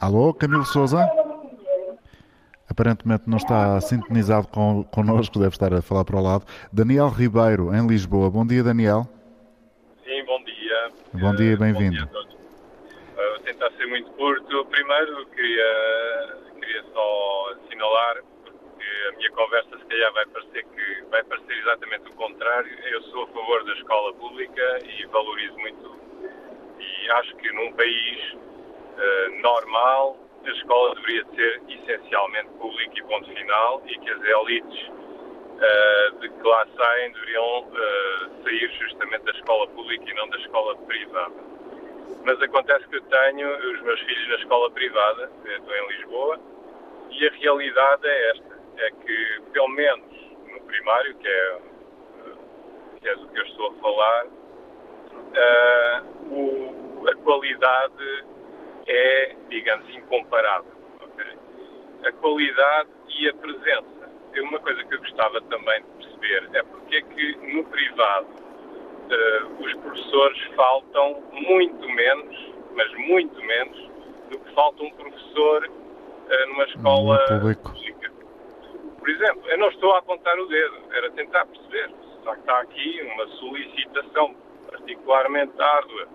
Alô, Camilo Souza? Aparentemente não está sintonizado con, connosco, deve estar a falar para o lado. Daniel Ribeiro, em Lisboa. Bom dia, Daniel. Sim, bom dia. Bom dia e bem-vindo. Vou tentar ser muito curto. Primeiro, queria, queria só assinalar, porque a minha conversa se calhar vai parecer, que, vai parecer exatamente o contrário. Eu sou a favor da escola pública e valorizo muito. E acho que num país uh, normal, a escola deveria ser essencialmente pública e ponto final e que as elites uh, de que lá saem deveriam uh, sair justamente da escola pública e não da escola privada. Mas acontece que eu tenho os meus filhos na escola privada, estou em Lisboa, e a realidade é esta, é que pelo menos no primário, que é, que é do que eu estou a falar, o, a qualidade é, digamos, incomparável. Okay? A qualidade e a presença. Uma coisa que eu gostava também de perceber é porque é que no privado uh, os professores faltam muito menos, mas muito menos, do que falta um professor uh, numa escola pública. Por exemplo, eu não estou a apontar o dedo, era tentar perceber. Só que está aqui uma solicitação particularmente árdua,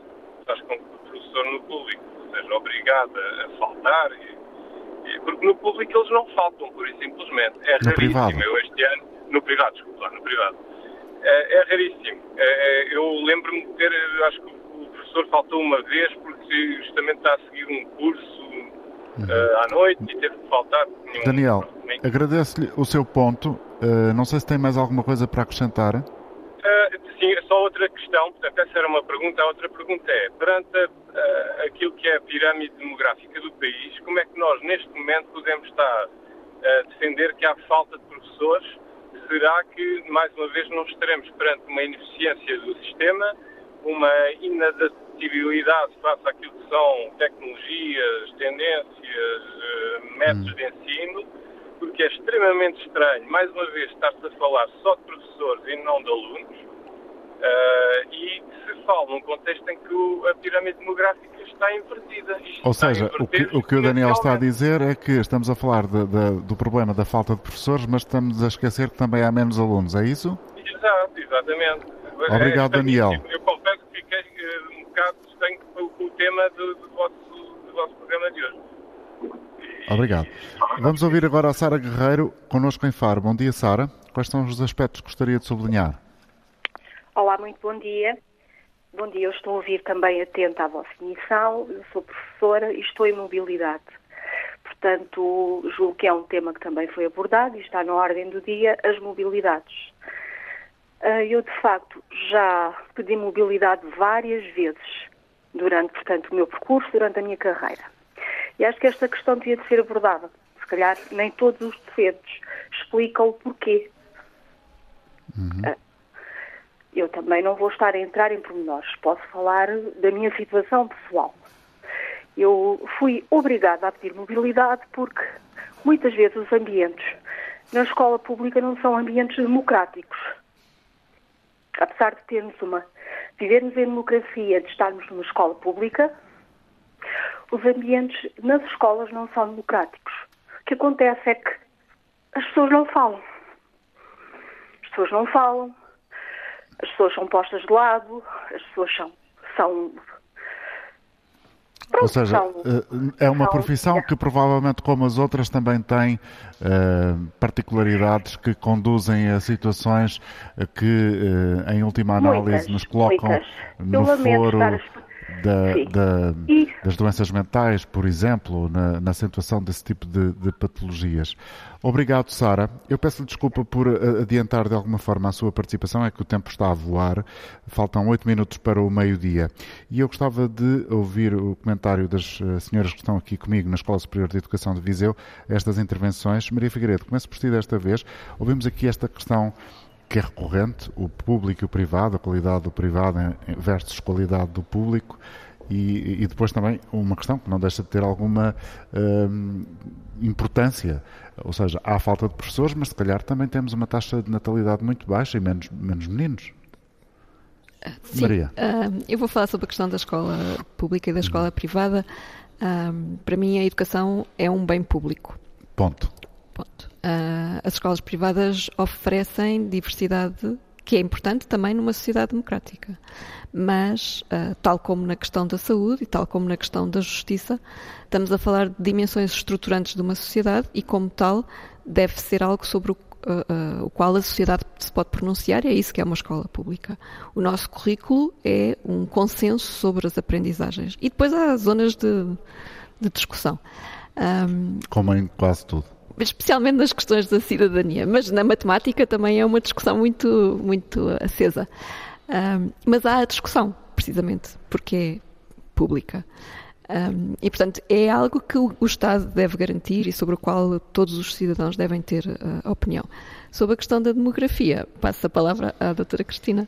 faz com que o professor no público seja obrigada a faltar, porque no público eles não faltam, pura e simplesmente. É no raríssimo. Privado. Eu este ano, no privado, desculpa, no privado. é, é raríssimo. É, eu lembro-me de ter, acho que o professor faltou uma vez porque justamente está a seguir um curso uhum. uh, à noite e teve que faltar. Daniel, agradeço-lhe o seu ponto. Uh, não sei se tem mais alguma coisa para acrescentar. Uh, sim, é só outra questão. Portanto, essa era uma pergunta. A outra pergunta é: perante aquilo que é a pirâmide demográfica do país, como é que nós, neste momento, podemos estar a defender que há falta de professores? Será que, mais uma vez, não estaremos perante uma ineficiência do sistema, uma inadaptabilidade face àquilo que são tecnologias, tendências, métodos hum. de ensino? Porque é extremamente estranho, mais uma vez, estar-se a falar só de professores e não de alunos. Uh, e se fala num contexto em que o, a pirâmide demográfica está invertida. Ou seja, o que, o que, o Daniel está a dizer é que estamos a falar de, de, do problema da falta de professores, mas estamos a esquecer que também há menos alunos, é isso? Exato, exatamente. Obrigado, é, Daniel. Eu confesso que fiquei uh, um bocado estranho com o tema do, do, vosso, do vosso programa de hoje. Obrigado. Vamos ouvir agora a Sara Guerreiro, connosco em Faro. Bom dia, Sara. Quais são os aspectos que gostaria de sublinhar? Olá, muito bom dia. Bom dia, eu estou a ouvir também atenta à vossa emissão. Eu sou professora e estou em mobilidade. Portanto, julgo que é um tema que também foi abordado e está na ordem do dia, as mobilidades. Ah, eu, de facto, já pedi mobilidade várias vezes durante, portanto, o meu percurso, durante a minha carreira. E acho que esta questão devia de ser abordada. Se calhar nem todos os docentes explicam o porquê. Uhum. Ah, eu também não vou estar a entrar em pormenores, posso falar da minha situação pessoal. Eu fui obrigada a pedir mobilidade porque muitas vezes os ambientes na escola pública não são ambientes democráticos. Apesar de termos uma, vivermos em democracia, de estarmos numa escola pública, os ambientes nas escolas não são democráticos. O que acontece é que as pessoas não falam. As pessoas não falam, as pessoas são postas de lado, as pessoas são. são Ou seja, eh, é uma profissão que provavelmente, como as outras, também tem uh, particularidades que conduzem a situações que, uh, em última análise, muitas, nos colocam muitas. no foro da, da, das doenças mentais, por exemplo, na, na acentuação desse tipo de, de patologias. Obrigado, Sara. Eu peço-lhe desculpa por adiantar de alguma forma a sua participação, é que o tempo está a voar. Faltam oito minutos para o meio-dia. E eu gostava de ouvir o comentário das eh, senhoras que estão aqui comigo na Escola Superior de Educação de Viseu, estas intervenções. Maria Figueiredo, começo por si desta vez. Ouvimos aqui esta questão que é recorrente, o público e o privado, a qualidade do privado versus qualidade do público. E, e, depois também uma questão que não deixa de ter alguma hum, importância, ou seja, há falta de professores, mas se calhar também temos uma taxa de natalidade muito baixa e menos, menos meninos. Sim, Maria. Uh, eu vou falar sobre a questão da escola pública e da escola uhum. privada. Uh, para mim, a educação é um bem público. Ponto. Uh, as escolas privadas oferecem diversidade que é importante também numa sociedade democrática. Mas, uh, tal como na questão da saúde e tal como na questão da justiça, estamos a falar de dimensões estruturantes de uma sociedade e, como tal, deve ser algo sobre o, uh, uh, o qual a sociedade se pode pronunciar e é isso que é uma escola pública. O nosso currículo é um consenso sobre as aprendizagens. E depois há zonas de, de discussão. Um, como em quase tudo especialmente nas questões da cidadania, mas na matemática também é uma discussão muito, muito acesa. Um, mas há a discussão, precisamente, porque é pública. Um, e, portanto, é algo que o, Estado deve garantir e sobre o qual todos os cidadãos devem ter uh, opinião. Sobre a questão da demografia, passo a palavra à doutora Cristina.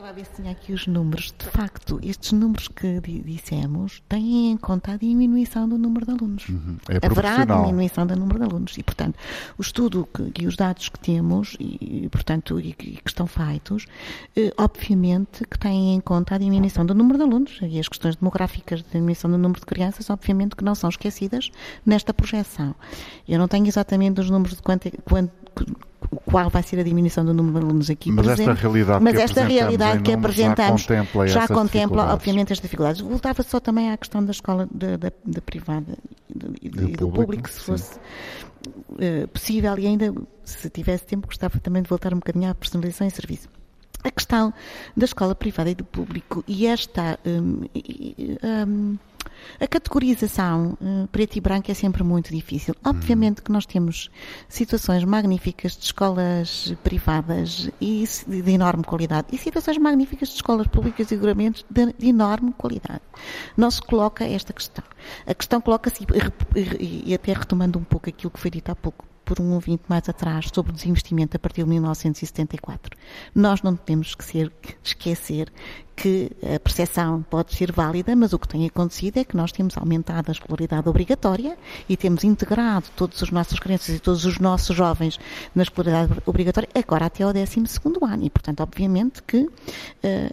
Estava a ver se tinha aqui os números. De facto, estes números que dissemos têm em conta a diminuição do número de alunos. Uhum. É Haverá diminuição do número de alunos. E, portanto, o estudo que, e os dados que temos, e, portanto, e, que estão feitos, eh, obviamente que têm em conta a diminuição do número de alunos e as questões demográficas de diminuição do número de crianças, obviamente que não são esquecidas nesta projeção. Eu não tenho exatamente os números de quanto, quanto qual vai ser a diminuição do número de alunos aqui mas presente. Esta realidade mas que esta realidade que apresentamos já contempla, já contempla obviamente, estas dificuldades. Voltava só também à questão da escola da privada e, do, e do público, se fosse uh, possível e ainda, se tivesse tempo, gostava também de voltar um bocadinho à personalização e serviço. a questão da escola privada e do público e esta um, um, a categorização uh, preto e branco é sempre muito difícil. Obviamente que nós temos situações magníficas de escolas privadas e de enorme qualidade e situações magníficas de escolas públicas e seguramente de, de enorme qualidade. Não se coloca esta questão. A questão coloca-se, e até retomando um pouco aquilo que foi dito há pouco, por um ouvinte mais atrás sobre o desinvestimento a partir de 1974. Nós não temos que ser, esquecer que a percepção pode ser válida, mas o que tem acontecido é que nós temos aumentado a escolaridade obrigatória e temos integrado todas as nossas crianças e todos os nossos jovens na escolaridade obrigatória, agora até ao 12 ano. E, portanto, obviamente que uh,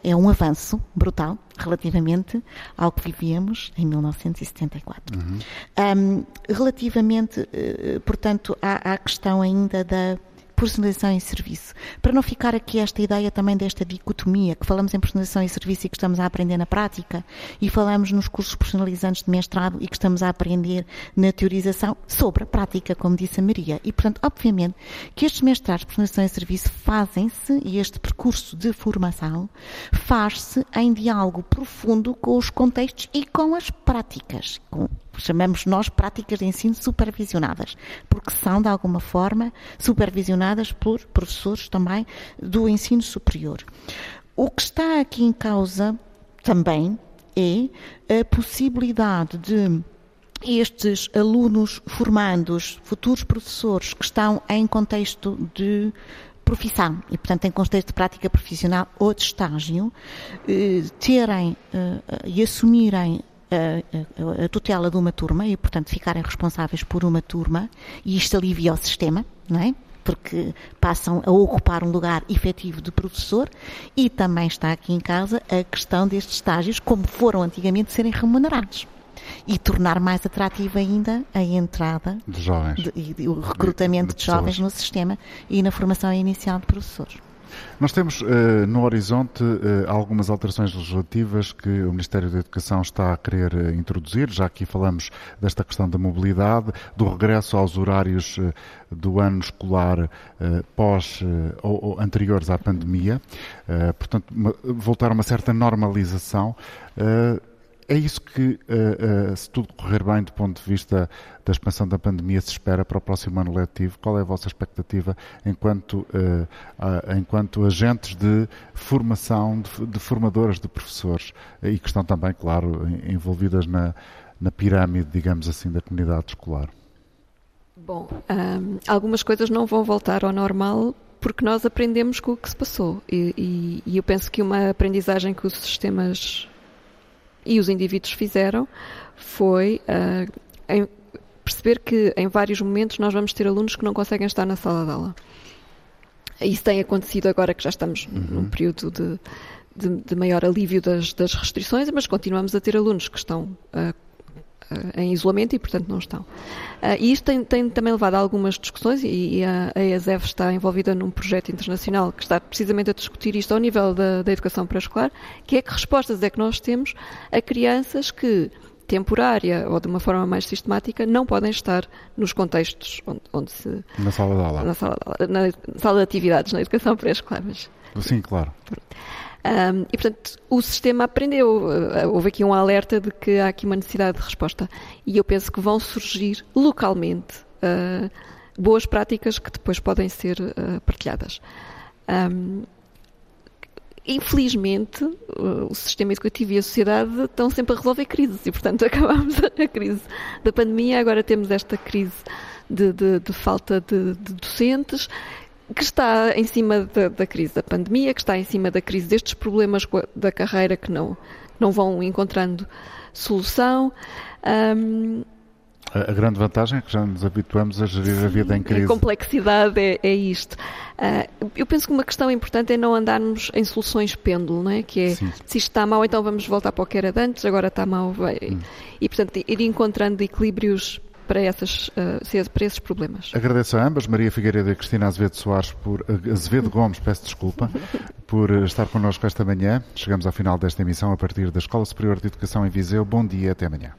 é um avanço brutal relativamente ao que vivíamos em 1974. Uhum. Um, relativamente, uh, portanto, à, à questão ainda da personalização em serviço. Para não ficar aqui esta ideia também desta dicotomia, que falamos em personalização em serviço e que estamos a aprender na prática, e falamos nos cursos personalizantes de mestrado e que estamos a aprender na teorização sobre a prática, como disse a Maria. E, portanto, obviamente, que estes mestrados de personalização em serviço fazem-se, e este percurso de formação faz-se em diálogo profundo com os contextos e com as práticas, com chamamos nós práticas de ensino supervisionadas, porque são, de alguma forma, supervisionadas por professores também do ensino superior. O que está aqui em causa também é a possibilidade de estes alunos formandos, futuros professores que estão em contexto de profissão e, portanto, em contexto de prática profissional ou de estágio, eh, terem eh, e assumirem a, a, tutela de uma turma e, portanto, ficarem responsáveis por uma turma e isto alivia o sistema, não é? Porque passam a ocupar um lugar efetivo de professor e também está aqui em casa a questão destes estágios, como foram antigamente, serem remunerados e tornar mais atrativa ainda a entrada de jovens de, e o recrutamento de, de, de jovens no sistema e na formação inicial de professores. Nós temos uh, no horizonte uh, algumas alterações legislativas que o Ministério da Educação está a querer uh, introduzir. Já aqui falamos desta questão da mobilidade, do regresso aos horários do ano escolar pós ou, ou, anteriores à pandemia. portanto, uma, voltar a uma certa normalização. É isso que, uh, uh, se tudo correr bem do ponto de vista da expansão da pandemia, se espera para o próximo ano letivo? Qual é a vossa expectativa enquanto, uh, enquanto agentes de formação, de, formadoras de professores e que estão também, claro, envolvidas na, na pirâmide, digamos assim, da comunidade escolar? Bom, um, algumas coisas não vão voltar ao normal porque nós aprendemos com o que se passou e, e, e eu penso que uma aprendizagem que os sistemas e os indivíduos fizeram foi uh, em, perceber que em vários momentos nós vamos ter alunos que não conseguem estar na sala de aula. Isso tem acontecido agora que já estamos uhum. num período de, de, de maior alívio das, das, restrições, mas continuamos a ter alunos que estão uh, em isolamento e, portanto, não estão. Uh, e isto tem, tem, também levado a algumas discussões e, e a, a ESEF está envolvida num projeto internacional que está precisamente a discutir isto ao nível da, da educação pré-escolar, que é que respostas é que nós temos a crianças que temporária ou de uma forma mais sistemática não podem estar nos contextos onde, onde se na sala de aula. na sala de, aula, na sala de atividades na educação pré-escolar mas sim claro um, e, portanto, o sistema aprendeu. Uh, houve aqui um alerta de que há aqui uma necessidade de resposta. E eu penso que vão surgir localmente uh, boas práticas que depois podem ser uh, partilhadas. Um, infelizmente, o sistema educativo e a sociedade estão sempre a resolver crises e, portanto, acabamos a crise da pandemia, agora temos esta crise de, de, de falta de, de docentes que está em cima da, da, crise da pandemia, que está em cima da crise destes problemas da carreira que não, não vão encontrando solução. Um, a, grande vantagem é que já nos habituamos a gerir a vida em crise. A complexidade é, é isto. Uh, eu penso que uma questão importante é não andarmos em soluções pêndulo, não é? Que é, Sim. se isto está mal, então vamos voltar para o que era de antes, agora está mal. Vai. Hum. E, portanto, ir encontrando equilíbrios para, essas, uh, para esses problemas. Agradeço a ambas, Maria Figueiredo e Cristina Azevedo Soares, por, uh, Azevedo Gomes, peço desculpa, por uh, estar connosco esta manhã. Chegamos ao final desta emissão a partir da Escola Superior de Educação em Viseu. Bom dia, até amanhã.